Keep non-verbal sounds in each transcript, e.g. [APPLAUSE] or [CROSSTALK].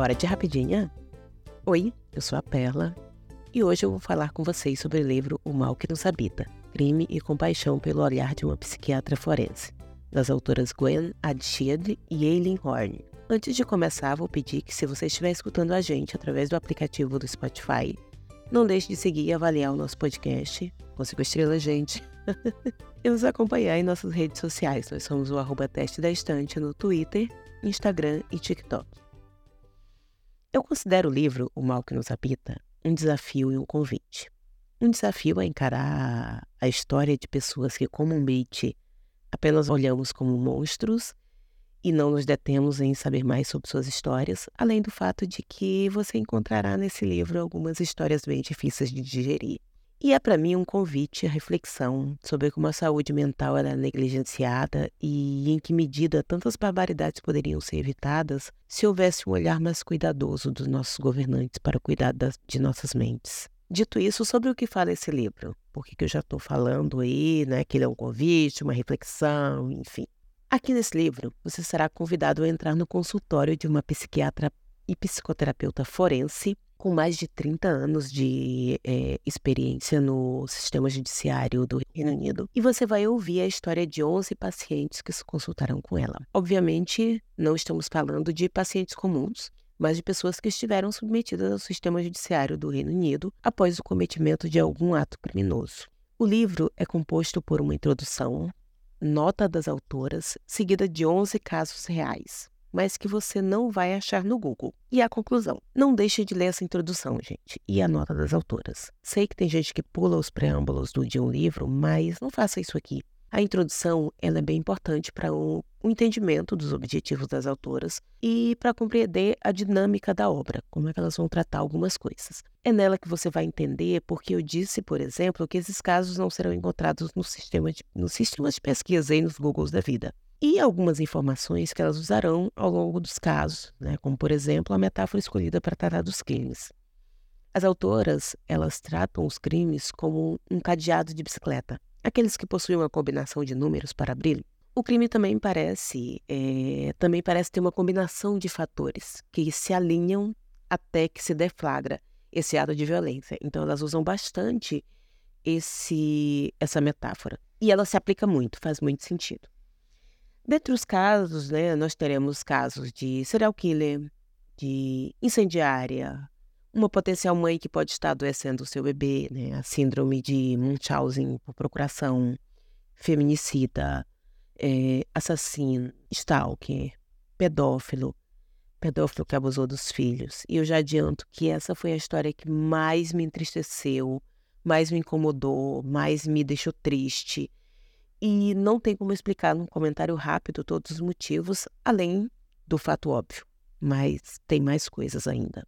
Bora de rapidinha? Oi, eu sou a Perla e hoje eu vou falar com vocês sobre o livro O Mal que Nos Habita, Crime e Compaixão pelo Olhar de uma Psiquiatra Forense, das autoras Gwen Adshed e Aileen Horn. Antes de começar, vou pedir que se você estiver escutando a gente através do aplicativo do Spotify, não deixe de seguir e avaliar o nosso podcast, consigo estrela gente, [LAUGHS] e nos acompanhar em nossas redes sociais. Nós somos o arroba teste da estante no Twitter, Instagram e TikTok. Eu considero o livro O Mal que Nos Habita um desafio e um convite. Um desafio a encarar a história de pessoas que comumente apenas olhamos como monstros e não nos detemos em saber mais sobre suas histórias, além do fato de que você encontrará nesse livro algumas histórias bem difíceis de digerir. E é para mim um convite à reflexão sobre como a saúde mental era negligenciada e em que medida tantas barbaridades poderiam ser evitadas se houvesse um olhar mais cuidadoso dos nossos governantes para cuidar das, de nossas mentes. Dito isso, sobre o que fala esse livro? Por que eu já estou falando aí, né? Que ele é um convite, uma reflexão, enfim. Aqui nesse livro, você será convidado a entrar no consultório de uma psiquiatra e psicoterapeuta forense com mais de 30 anos de é, experiência no sistema judiciário do Reino Unido. E você vai ouvir a história de 11 pacientes que se consultaram com ela. Obviamente, não estamos falando de pacientes comuns, mas de pessoas que estiveram submetidas ao sistema judiciário do Reino Unido após o cometimento de algum ato criminoso. O livro é composto por uma introdução, nota das autoras, seguida de 11 casos reais mas que você não vai achar no Google. E a conclusão: não deixe de ler essa introdução, gente, e a nota das autoras. Sei que tem gente que pula os preâmbulos do, de um livro, mas não faça isso aqui. A introdução ela é bem importante para o, o entendimento dos objetivos das autoras e para compreender a dinâmica da obra, como é que elas vão tratar algumas coisas. É nela que você vai entender porque eu disse, por exemplo, que esses casos não serão encontrados no sistema de, nos sistemas de pesquisa e nos Googles da vida e algumas informações que elas usarão ao longo dos casos, né? como, por exemplo, a metáfora escolhida para tratar dos crimes. As autoras, elas tratam os crimes como um cadeado de bicicleta, aqueles que possuem uma combinação de números para abrir. O crime também parece, é, também parece ter uma combinação de fatores que se alinham até que se deflagra esse ato de violência. Então, elas usam bastante esse, essa metáfora. E ela se aplica muito, faz muito sentido. Dentre os casos, né, nós teremos casos de serial killer, de incendiária, uma potencial mãe que pode estar adoecendo o seu bebê, né, a síndrome de Munchausen por procuração, feminicida, é, assassino, stalker, pedófilo, pedófilo que abusou dos filhos. E eu já adianto que essa foi a história que mais me entristeceu, mais me incomodou, mais me deixou triste e não tem como explicar num comentário rápido todos os motivos, além do fato óbvio. Mas tem mais coisas ainda.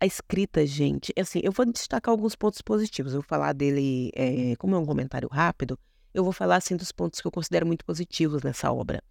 A escrita, gente, é assim, eu vou destacar alguns pontos positivos. Eu vou falar dele, é, como é um comentário rápido, eu vou falar assim dos pontos que eu considero muito positivos nessa obra.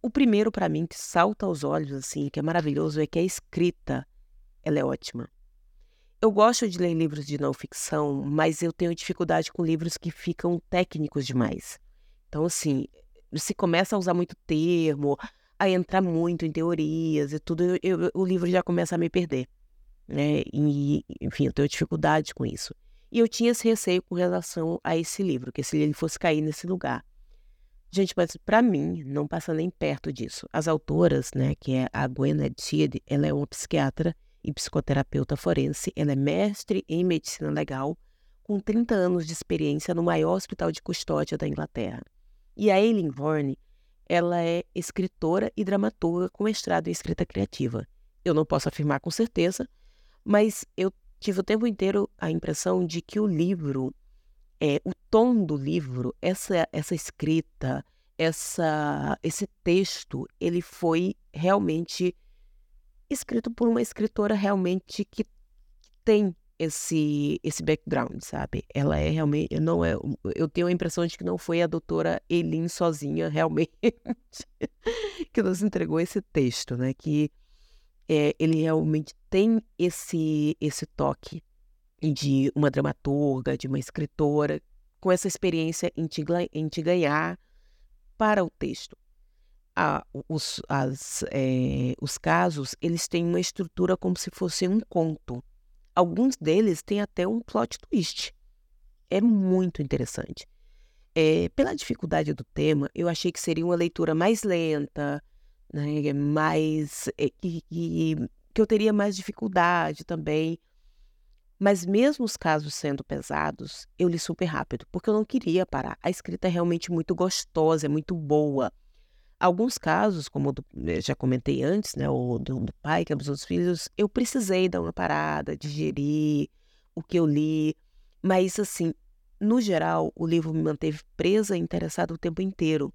O primeiro para mim que salta aos olhos assim, que é maravilhoso, é que a escrita ela é ótima. Eu gosto de ler livros de não ficção, mas eu tenho dificuldade com livros que ficam técnicos demais. Então, assim, se começa a usar muito termo, a entrar muito em teorias e tudo, eu, eu, o livro já começa a me perder. Né? E, enfim, eu tenho dificuldade com isso. E eu tinha esse receio com relação a esse livro, que esse livro fosse cair nesse lugar. Gente, mas para mim, não passa nem perto disso. As autoras, né, que é a Gwen Edshid, ela é uma psiquiatra e psicoterapeuta forense. Ela é mestre em medicina legal, com 30 anos de experiência no maior hospital de custódia da Inglaterra. E a Aileen Vorne, ela é escritora e dramaturga com mestrado em escrita criativa. Eu não posso afirmar com certeza, mas eu tive o tempo inteiro a impressão de que o livro, é, o tom do livro, essa, essa escrita, essa, esse texto, ele foi realmente escrito por uma escritora realmente que, tem esse esse background, sabe? Ela é realmente, não é, eu tenho a impressão de que não foi a doutora Elin sozinha realmente [LAUGHS] que nos entregou esse texto, né? Que é, ele realmente tem esse esse toque de uma dramaturga, de uma escritora com essa experiência em te, em te ganhar para o texto. A, os, as, é, os casos eles têm uma estrutura como se fosse um conto. Alguns deles têm até um plot twist. É muito interessante. É, pela dificuldade do tema, eu achei que seria uma leitura mais lenta, né, mais é, que, que, que eu teria mais dificuldade também. Mas mesmo os casos sendo pesados, eu li super rápido, porque eu não queria parar. A escrita é realmente muito gostosa, é muito boa. Alguns casos, como do, eh, já comentei antes, né, o do, do pai que abusou dos filhos, eu precisei dar uma parada, digerir o que eu li. Mas, assim, no geral, o livro me manteve presa e interessada o tempo inteiro.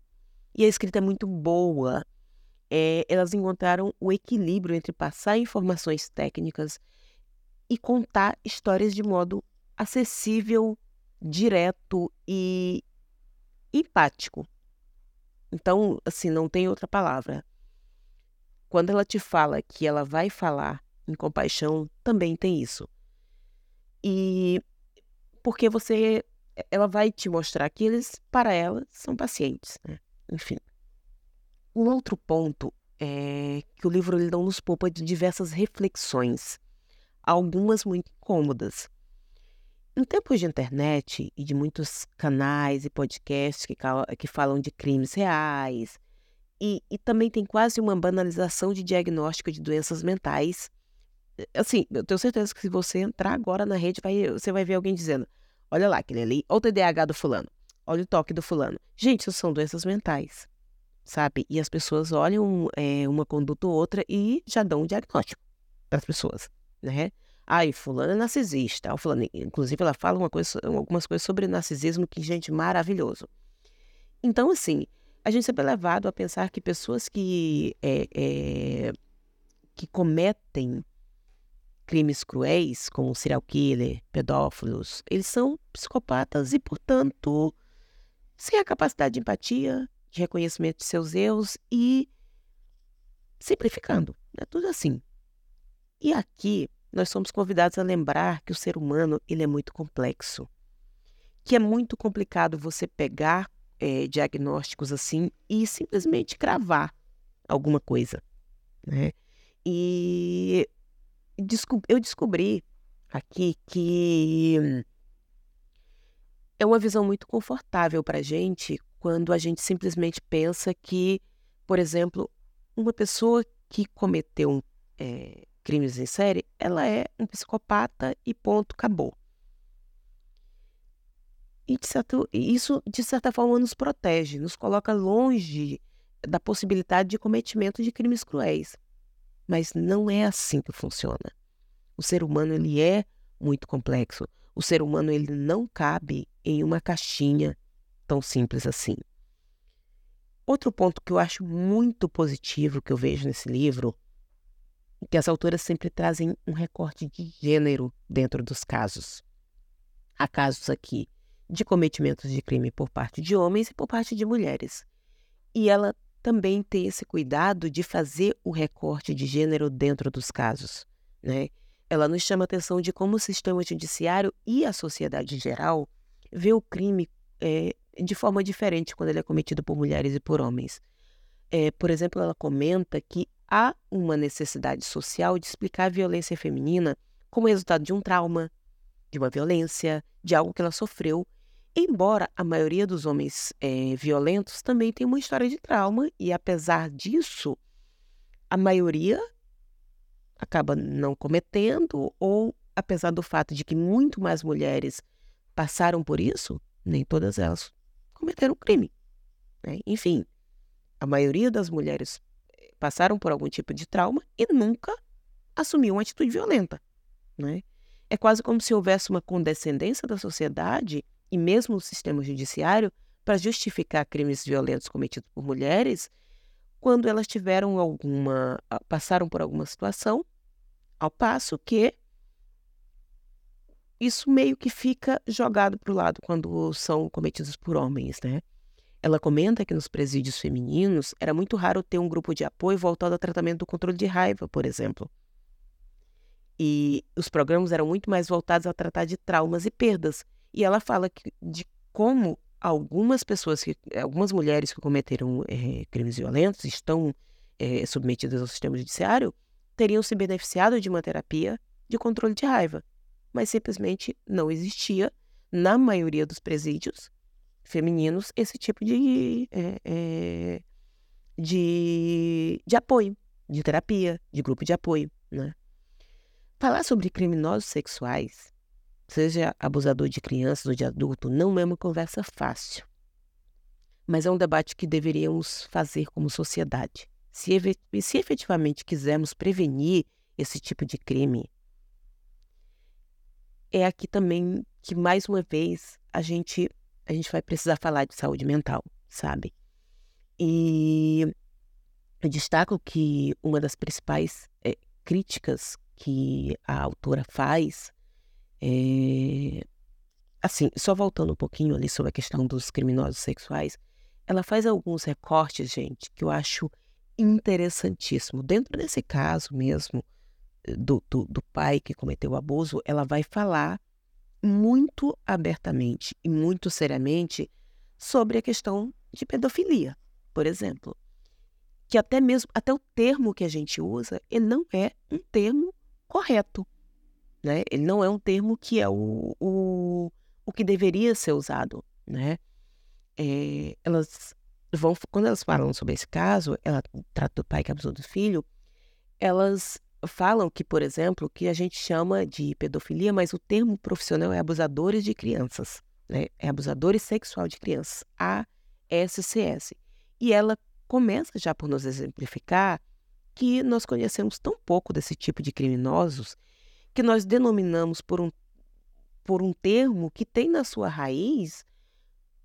E a escrita é muito boa. É, elas encontraram o equilíbrio entre passar informações técnicas e contar histórias de modo acessível, direto e empático. Então, assim, não tem outra palavra. Quando ela te fala que ela vai falar em compaixão, também tem isso. E porque você ela vai te mostrar que eles, para ela, são pacientes. Né? Enfim. Um outro ponto é que o livro ele não nos poupa de diversas reflexões, algumas muito incômodas. Em tempos de internet e de muitos canais e podcasts que, que falam de crimes reais, e, e, também tem quase uma banalização de diagnóstico de doenças mentais. Assim, eu tenho certeza que se você entrar agora na rede, vai, você vai ver alguém dizendo: olha lá, aquele ali, olha o TDAH do fulano, olha o toque do fulano. Gente, isso são doenças mentais, sabe? E as pessoas olham é, uma conduta ou outra e já dão um diagnóstico para as pessoas, né? Ai, fulano é narcisista. O fulano, inclusive, ela fala uma coisa, algumas coisas sobre narcisismo que, gente, maravilhoso. Então, assim, a gente sempre é levado a pensar que pessoas que, é, é, que cometem crimes cruéis, como serial killer, pedófilos, eles são psicopatas e, portanto, sem a capacidade de empatia, de reconhecimento de seus erros e simplificando. É tudo assim. E aqui nós somos convidados a lembrar que o ser humano ele é muito complexo, que é muito complicado você pegar é, diagnósticos assim e simplesmente cravar alguma coisa, né? E eu descobri aqui que é uma visão muito confortável para a gente quando a gente simplesmente pensa que, por exemplo, uma pessoa que cometeu é, crimes em série, ela é um psicopata e ponto, acabou. E de certo, isso, de certa forma, nos protege, nos coloca longe da possibilidade de cometimento de crimes cruéis. Mas não é assim que funciona. O ser humano ele é muito complexo. O ser humano ele não cabe em uma caixinha tão simples assim. Outro ponto que eu acho muito positivo que eu vejo nesse livro que as autoras sempre trazem um recorte de gênero dentro dos casos. Há casos aqui de cometimentos de crime por parte de homens e por parte de mulheres. E ela também tem esse cuidado de fazer o recorte de gênero dentro dos casos. Né? Ela nos chama a atenção de como o sistema judiciário e a sociedade em geral vê o crime é, de forma diferente quando ele é cometido por mulheres e por homens. É, por exemplo, ela comenta que há uma necessidade social de explicar a violência feminina como resultado de um trauma, de uma violência, de algo que ela sofreu, embora a maioria dos homens é, violentos também tenha uma história de trauma e, apesar disso, a maioria acaba não cometendo ou, apesar do fato de que muito mais mulheres passaram por isso, nem todas elas cometeram crime. Né? Enfim, a maioria das mulheres passaram por algum tipo de trauma e nunca assumiu uma atitude violenta. Né? É quase como se houvesse uma condescendência da sociedade e mesmo o sistema judiciário para justificar crimes violentos cometidos por mulheres quando elas tiveram alguma passaram por alguma situação, ao passo que isso meio que fica jogado para o lado quando são cometidos por homens, né? Ela comenta que nos presídios femininos era muito raro ter um grupo de apoio voltado ao tratamento do controle de raiva, por exemplo. E os programas eram muito mais voltados a tratar de traumas e perdas. E ela fala que, de como algumas pessoas, que, algumas mulheres que cometeram é, crimes violentos estão é, submetidas ao sistema judiciário teriam se beneficiado de uma terapia de controle de raiva, mas simplesmente não existia na maioria dos presídios femininos esse tipo de, é, de, de apoio, de terapia, de grupo de apoio, né? Falar sobre criminosos sexuais seja abusador de crianças ou de adulto, não é uma conversa fácil. Mas é um debate que deveríamos fazer como sociedade. Se, se efetivamente quisermos prevenir esse tipo de crime, é aqui também que, mais uma vez, a gente, a gente vai precisar falar de saúde mental, sabe? E eu destaco que uma das principais é, críticas que a autora faz é... Assim, só voltando um pouquinho ali sobre a questão dos criminosos sexuais, ela faz alguns recortes, gente, que eu acho interessantíssimo. Dentro desse caso mesmo, eh, do, do, do pai que cometeu o abuso, ela vai falar muito abertamente e muito seriamente sobre a questão de pedofilia, por exemplo. Que até mesmo, até o termo que a gente usa, ele não é um termo correto. Né? Ele não é um termo que é o, o, o que deveria ser usado. Né? É, elas vão, quando elas falam sobre esse caso, ela trata do pai que abusou do filho, elas falam que, por exemplo, que a gente chama de pedofilia, mas o termo profissional é abusadores de crianças, né? É abusadores sexual de crianças, ASCS. E ela começa já por nos exemplificar que nós conhecemos tão pouco desse tipo de criminosos que nós denominamos por um, por um termo que tem na sua raiz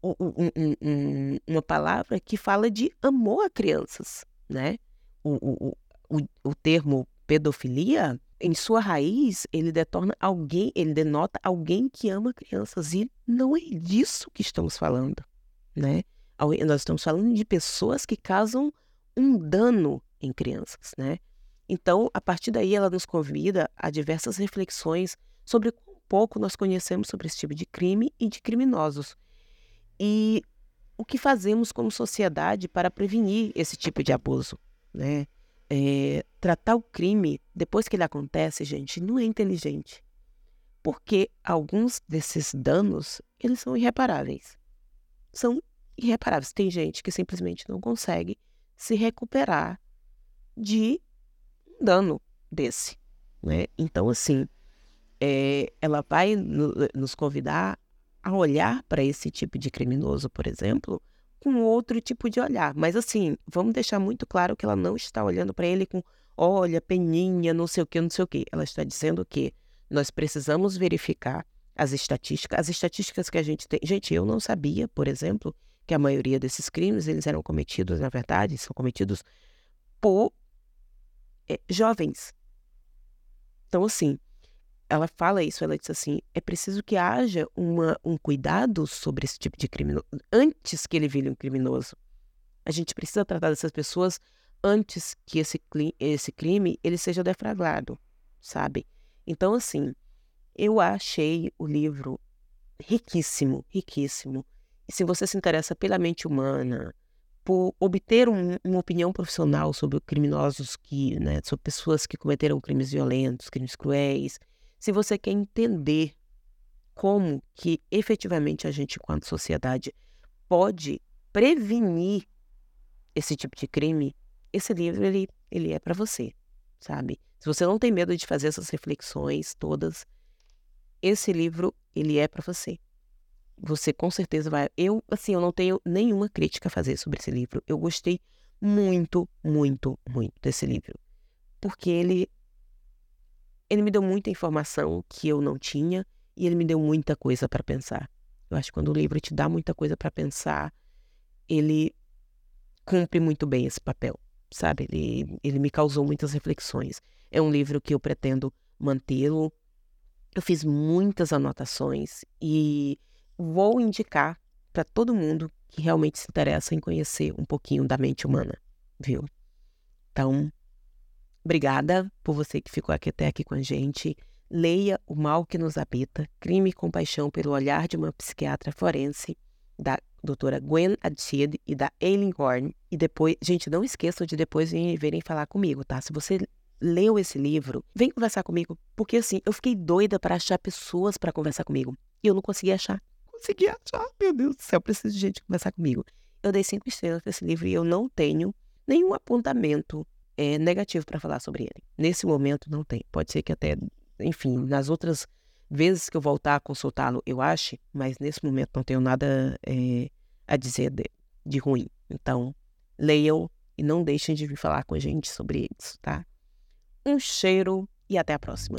um, um, um, uma palavra que fala de amor a crianças, né? O, o, o, o termo pedofilia, em sua raiz, ele detorna alguém, ele denota alguém que ama crianças. E não é disso que estamos falando, né? Nós estamos falando de pessoas que causam um dano em crianças, né? Então, a partir daí, ela nos convida a diversas reflexões sobre quão pouco nós conhecemos sobre esse tipo de crime e de criminosos. E o que fazemos como sociedade para prevenir esse tipo de abuso, né? É, tratar o crime depois que ele acontece, gente, não é inteligente. Porque alguns desses danos, eles são irreparáveis. São irreparáveis. Tem gente que simplesmente não consegue se recuperar de dano desse. Né? Então, assim, é, ela vai no, nos convidar a olhar para esse tipo de criminoso, por exemplo, com outro tipo de olhar. Mas, assim, vamos deixar muito claro que ela não está olhando para ele com, olha, peninha, não sei o que, não sei o que. Ela está dizendo que nós precisamos verificar as estatísticas, as estatísticas que a gente tem. Gente, eu não sabia, por exemplo, que a maioria desses crimes eles eram cometidos, na verdade, são cometidos por é, jovens. Então, assim, ela fala isso, ela diz assim: é preciso que haja uma, um cuidado sobre esse tipo de criminoso antes que ele vire um criminoso. A gente precisa tratar dessas pessoas antes que esse, esse crime ele seja deflagrado, sabe? Então, assim, eu achei o livro riquíssimo, riquíssimo. E se você se interessa pela mente humana, por obter um, uma opinião profissional sobre criminosos que, né, sobre pessoas que cometeram crimes violentos, crimes cruéis, se você quer entender como que efetivamente a gente, enquanto sociedade, pode prevenir esse tipo de crime, esse livro ele, ele é para você, sabe? Se você não tem medo de fazer essas reflexões todas, esse livro ele é para você você com certeza vai. Eu, assim, eu não tenho nenhuma crítica a fazer sobre esse livro. Eu gostei muito, muito, muito desse livro. Porque ele. Ele me deu muita informação que eu não tinha e ele me deu muita coisa para pensar. Eu acho que quando o livro te dá muita coisa para pensar, ele cumpre muito bem esse papel, sabe? Ele, ele me causou muitas reflexões. É um livro que eu pretendo mantê-lo. Eu fiz muitas anotações e vou indicar para todo mundo que realmente se interessa em conhecer um pouquinho da mente humana, viu? Então, obrigada por você que ficou aqui até aqui com a gente. Leia O Mal que Nos Habita, Crime e Compaixão pelo Olhar de uma Psiquiatra Forense, da doutora Gwen Adchid e da Aileen Horn. E depois, gente, não esqueçam de depois virem falar comigo, tá? Se você leu esse livro, vem conversar comigo, porque assim, eu fiquei doida para achar pessoas para conversar comigo e eu não consegui achar. Consegui achar, meu Deus do céu, preciso de gente conversar comigo. Eu dei cinco estrelas para esse livro e eu não tenho nenhum apontamento é, negativo para falar sobre ele. Nesse momento não tem. Pode ser que até, enfim, nas outras vezes que eu voltar a consultá-lo, eu ache, mas nesse momento não tenho nada é, a dizer de, de ruim. Então, leiam e não deixem de vir falar com a gente sobre isso, tá? Um cheiro e até a próxima.